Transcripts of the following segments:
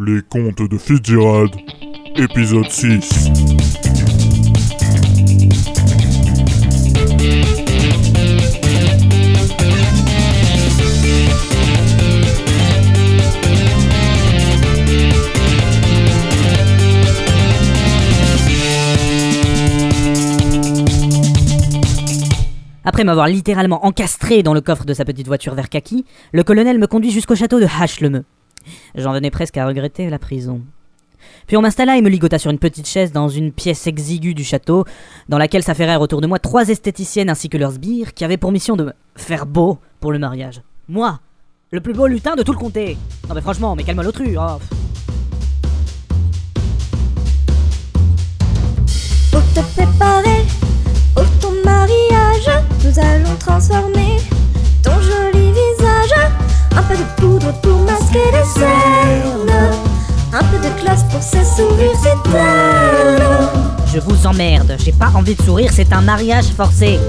Les contes de Fitzgerald, épisode 6. Après m'avoir littéralement encastré dans le coffre de sa petite voiture vert kaki, le colonel me conduit jusqu'au château de Hache-le-Meu. J'en venais presque à regretter la prison. Puis on m'installa et me ligota sur une petite chaise dans une pièce exiguë du château, dans laquelle s'affairèrent autour de moi trois esthéticiennes ainsi que leurs sbires, qui avaient pour mission de me faire beau pour le mariage. Moi, le plus beau lutin de tout le comté. Non mais franchement, mais calme l'autru. Oh. Je vous emmerde, j'ai pas envie de sourire, c'est un mariage forcé.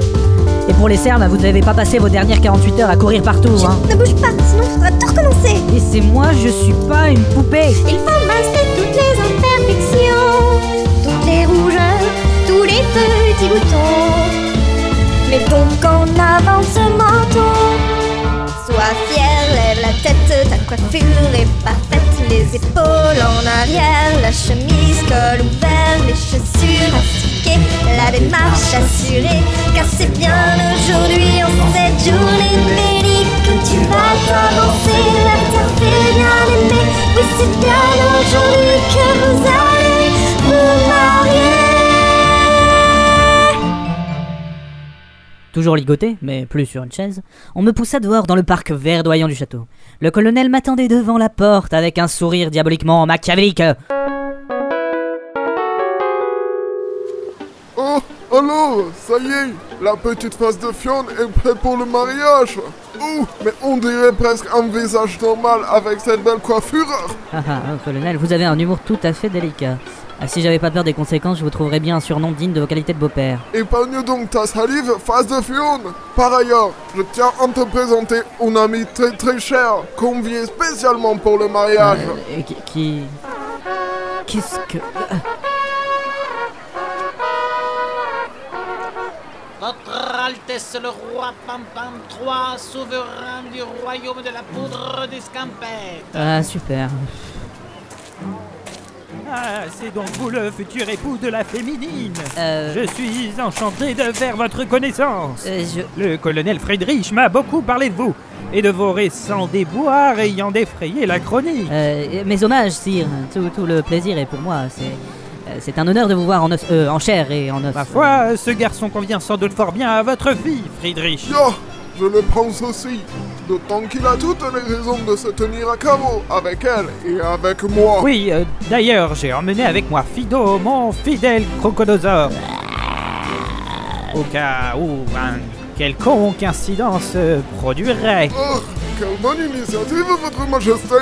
Et pour les cernes, vous n'avez pas passé vos dernières 48 heures à courir partout, hein. Ne bouge pas, sinon faudra tout recommencer. Et c'est moi, je suis pas une poupée. Il faut masquer toutes les imperfections, toutes les rougeurs, tous les petits boutons. Mais donc en avant ce menton, sois fier, lève la tête, ta coiffure est parfaite, les épaules en arrière, la chemise col ouvert, les chaussures astiquées, la démarche assurée, car c'est bien aujourd'hui en cette journée bénie que tu vas t'avancer vers ta fille bien-aimée. Oui, c'est bien aujourd'hui que vous allez Toujours ligoté, mais plus sur une chaise, on me poussa dehors dans le parc verdoyant du château. Le colonel m'attendait devant la porte avec un sourire diaboliquement machiavélique. Alors, ça y est, la petite face de Fion est prête pour le mariage. Ouh, mais on dirait presque un visage normal avec cette belle coiffure. Ah ah, ah, colonel, vous avez un humour tout à fait délicat. Ah, si j'avais pas peur des conséquences, je vous trouverais bien un surnom digne de vos qualités de beau-père. Épargne donc ta salive, face de Fion. Par ailleurs, je tiens à te présenter un ami très très cher, convié spécialement pour le mariage. Euh, qui- qui... Qu'est-ce que... Altesse le roi Pampam III, souverain du royaume de la poudre d'escampette. Ah, super. Ah, c'est donc vous le futur époux de la féminine. Euh... Je suis enchanté de faire votre connaissance. euh, je... Le colonel Friedrich m'a beaucoup parlé de vous et de vos récents déboires ayant défrayé la chronique. Euh, mes hommages, sire. Tout, tout le plaisir est pour moi. C'est... euh, C'est un honneur de vous voir en, os, euh, en chair et en os. Ma foi, ce garçon convient sans doute fort bien à votre fille, Friedrich. Yo, je le pense aussi. D'autant qu'il a toutes les raisons de se tenir à carreau avec elle et avec moi. Oui, euh, d'ailleurs, j'ai emmené avec moi Fido, mon fidèle crocodosaure. Au cas où un quelconque incident se produirait. Oh, quelle bonne initiative, Votre Majesté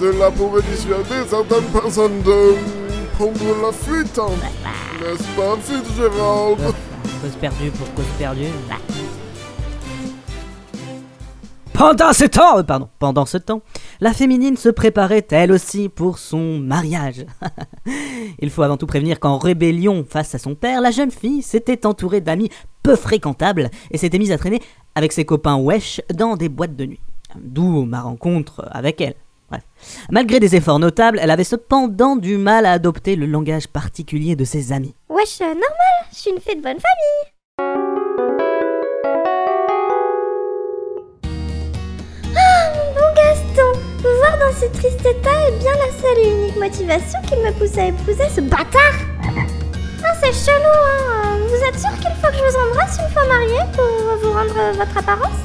Cela pourrait dissuader certaines personnes de prendre la fuite, hein. n'est-ce pas, Fitzgerald Cause perdue pour cause perdue. Pendant ce temps, euh, pardon, pendant ce temps, la féminine se préparait elle aussi pour son mariage. Il faut avant tout prévenir qu'en rébellion face à son père, la jeune fille s'était entourée d'amis peu fréquentables et s'était mise à traîner avec ses copains wesh dans des boîtes de nuit. D'où ma rencontre avec elle. Malgré des efforts notables, elle avait cependant du mal à adopter le langage particulier de ses amis. Wesh, euh, normal, je suis une fée de bonne famille. Ah, mon Gaston, vous voir dans ce triste état est bien la seule et unique motivation qui me pousse à épouser ce bâtard. Ah, c'est chelou, hein. Vous êtes sûr qu'il faut que je vous embrasse une fois mariée pour vous rendre votre apparence?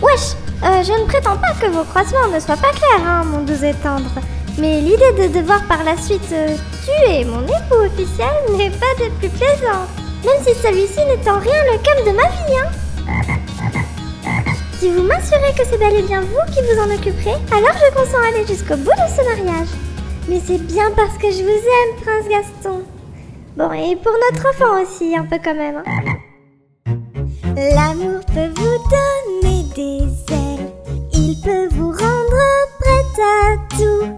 Wesh, euh, je ne prétends pas que vos croisements ne soient pas clairs, hein, mon doux et tendre. Mais l'idée de devoir par la suite euh, tuer mon époux officiel n'est pas des plus plaisantes. Même si celui-ci n'est en rien le calme de ma vie, hein. Si vous m'assurez que c'est bel et bien vous qui vous en occuperez, alors je consens à aller jusqu'au bout de ce mariage. Mais c'est bien parce que je vous aime, prince Gaston. Bon, et pour notre enfant aussi, un peu quand même. hein. L'amour peut vous donner des ailes. Il peut vous rendre prête à tout.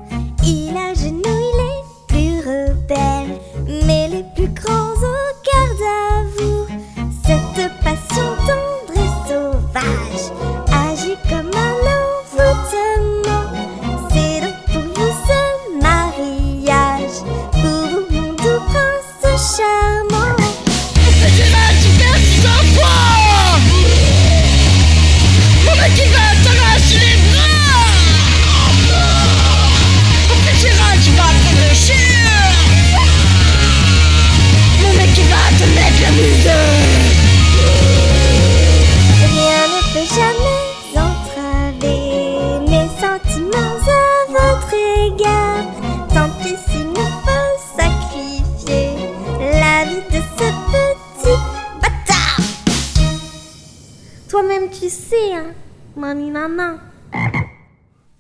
Toi-même tu sais, hein, mamie maman.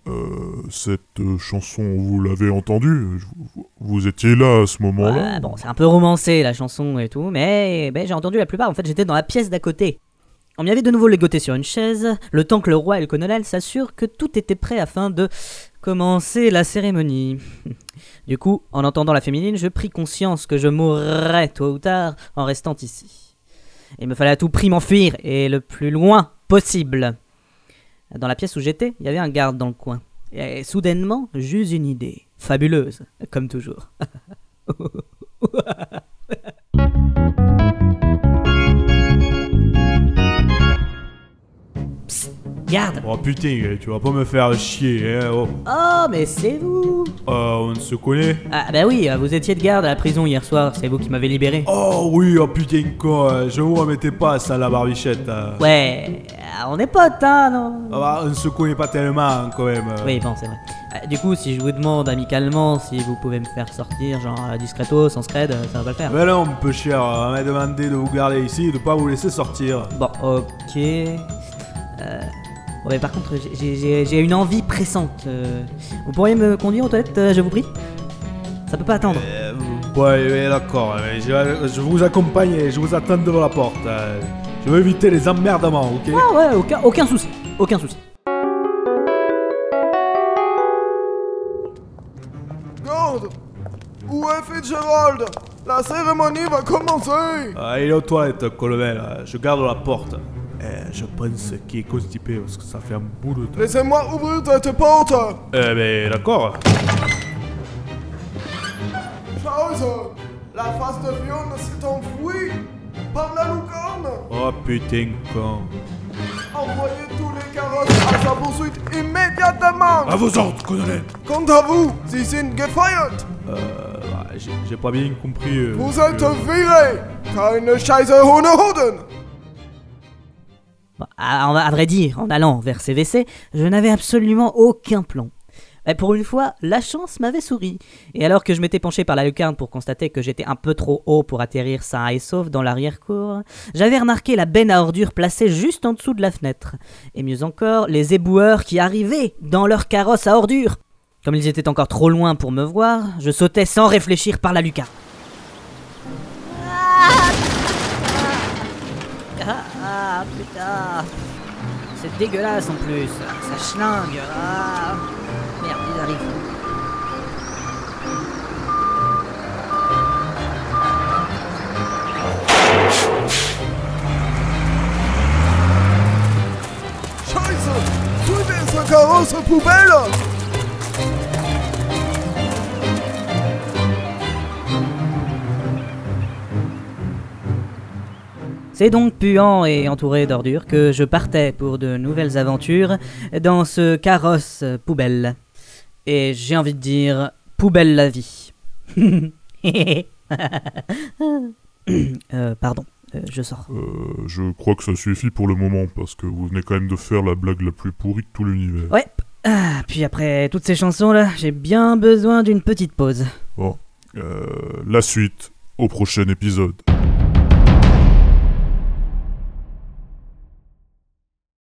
Euh, cette euh, chanson, vous l'avez entendue? Vous, vous étiez là à ce moment-là? Ouais, bon, c'est un peu romancé la chanson et tout, mais ben, j'ai entendu la plupart. En fait, j'étais dans la pièce d'à côté. On m'y avait de nouveau légoté sur une chaise, le temps que le roi et le colonel s'assurent que tout était prêt afin de commencer la cérémonie. Du coup, en entendant la féminine, je pris conscience que je mourrais tôt ou tard en restant ici. Il me fallait à tout prix m'enfuir, et le plus loin possible. Dans la pièce où j'étais, il y avait un garde dans le coin. Et soudainement, j'eus une idée. Fabuleuse, comme toujours. garde Oh putain, tu vas pas me faire chier, hein. Oh, Oh, mais c'est vous Euh, on se connaît Ah bah oui, vous étiez de garde à la prison hier soir, c'est vous qui m'avez libéré. Oh oui, oh putain, euh, je vous remettais pas ça la barbichette. euh. Ouais, on est potes, hein, non? Ah bah, on se connaît pas tellement quand même. euh. Oui, bon, c'est vrai. Euh, du coup, si je vous demande amicalement si vous pouvez me faire sortir, genre euh, discreto, sans scred, euh, ça va pas le faire. Mais non, peu cher, on m'a demandé de vous garder ici et de pas vous laisser sortir. Bon, ok. Euh, bon, mais par contre, j'ai- j'ai- j'ai j'ai une envie pressante. euh, vous pourriez me conduire aux toilettes, euh, je vous prie? Ça peut pas attendre. Euh, ouais, ouais, d'accord, mais je, je vous accompagne et je vous attends devant la porte. euh. Je veux éviter les emmerdements, ok? Ah ouais, aucun, aucun souci. Aucun souci. Garde Où est Fitzgerald? La cérémonie va commencer Ah, il est aux toilettes, colonel. euh, Je garde la porte. Eh, je pense qu'il est constipé parce que ça fait un bout de temps. Laissez-moi ouvrir cette porte Eh ben, d'accord. Scheiße La face de Fiona s'est enfuie Par la lucarne Oh putain, con. Envoyez tous les carrosses à sa poursuite immédiatement À vos ordres, colonel. Quant à vous, Sie sind gefeuert Euh, j'ai pas bien compris. euh, Vous êtes euh, viré Keine Scheiße Hundehoden Bon, à, à vrai dire, en allant vers WC, je n'avais absolument aucun plan. Et pour une fois, la chance m'avait souri. Et alors que je m'étais penché par la lucarne pour constater que j'étais un peu trop haut pour atterrir sain et sauf dans l'arrière-cour, j'avais remarqué la benne à ordures placée juste en dessous de la fenêtre. Et mieux encore, les éboueurs qui arrivaient dans leur carrosse à ordures. Comme ils étaient encore trop loin pour me voir, je sautais sans réfléchir par la lucarne. Ah, putain. C'est dégueulasse en plus. Ça schlingue. Ah. Merde, ils arrivent. Scheiße Suivez ce carrosse poubelle C'est donc puant et entouré d'ordures que je partais pour de nouvelles aventures dans ce carrosse poubelle. Et j'ai envie de dire poubelle la vie. Euh, pardon, euh, je sors. Euh, je crois que ça suffit pour le moment, parce que vous venez quand même de faire la blague la plus pourrie de tout l'univers. Ouais. Ah, puis après toutes ces chansons là, j'ai bien besoin d'une petite pause. Euh, la suite, au prochain épisode.